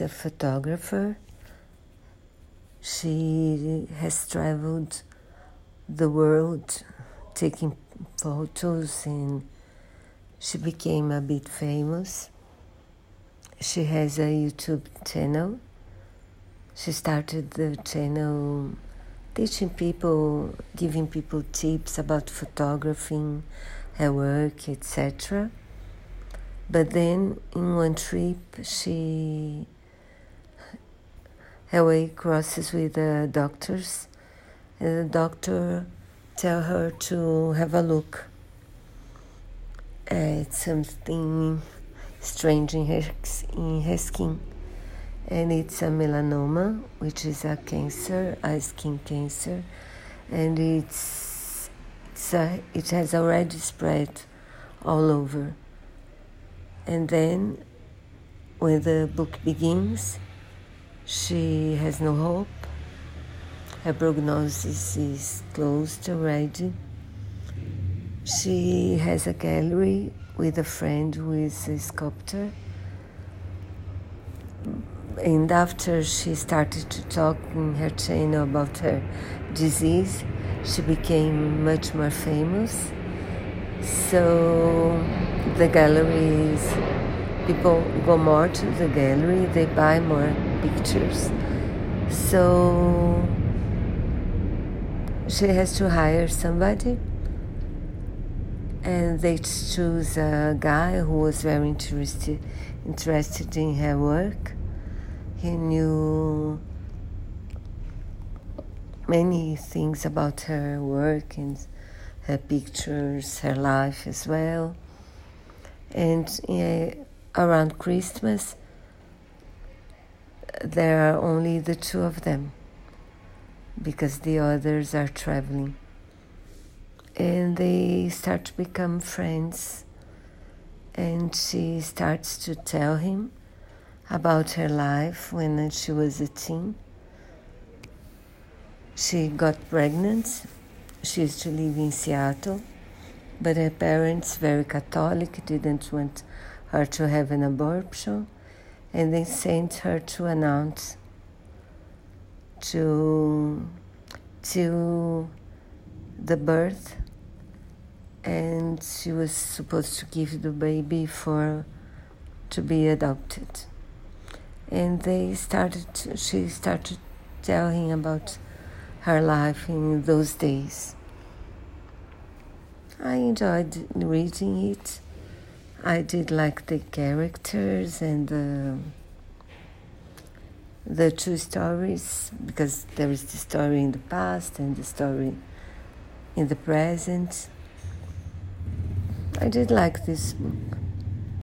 a photographer. She has traveled the world taking photos and she became a bit famous. She has a YouTube channel. She started the channel teaching people, giving people tips about photographing, her work, etc. But then in one trip, she her way crosses with the doctors, and the doctor tell her to have a look at something strange in her in her skin, and it's a melanoma, which is a cancer, a skin cancer, and it's, it's a, it has already spread all over. And then, when the book begins, she has no hope. Her prognosis is closed already. She has a gallery with a friend who is a sculptor. And after she started to talk in her channel about her disease, she became much more famous. So the galleries, people go more to the gallery, they buy more pictures. So she has to hire somebody, and they choose a guy who was very interested interested in her work. He knew many things about her work and her pictures, her life as well. And yeah, around Christmas, there are only the two of them because the others are traveling. And they start to become friends. And she starts to tell him about her life when she was a teen. She got pregnant. She used to live in Seattle, but her parents, very Catholic, didn't want her to have an abortion, and they sent her to announce to to the birth. And she was supposed to give the baby for to be adopted. And they started she started telling about her life in those days. I enjoyed reading it i did like the characters and the the two stories because there is the story in the past and the story in the present. I did like this book.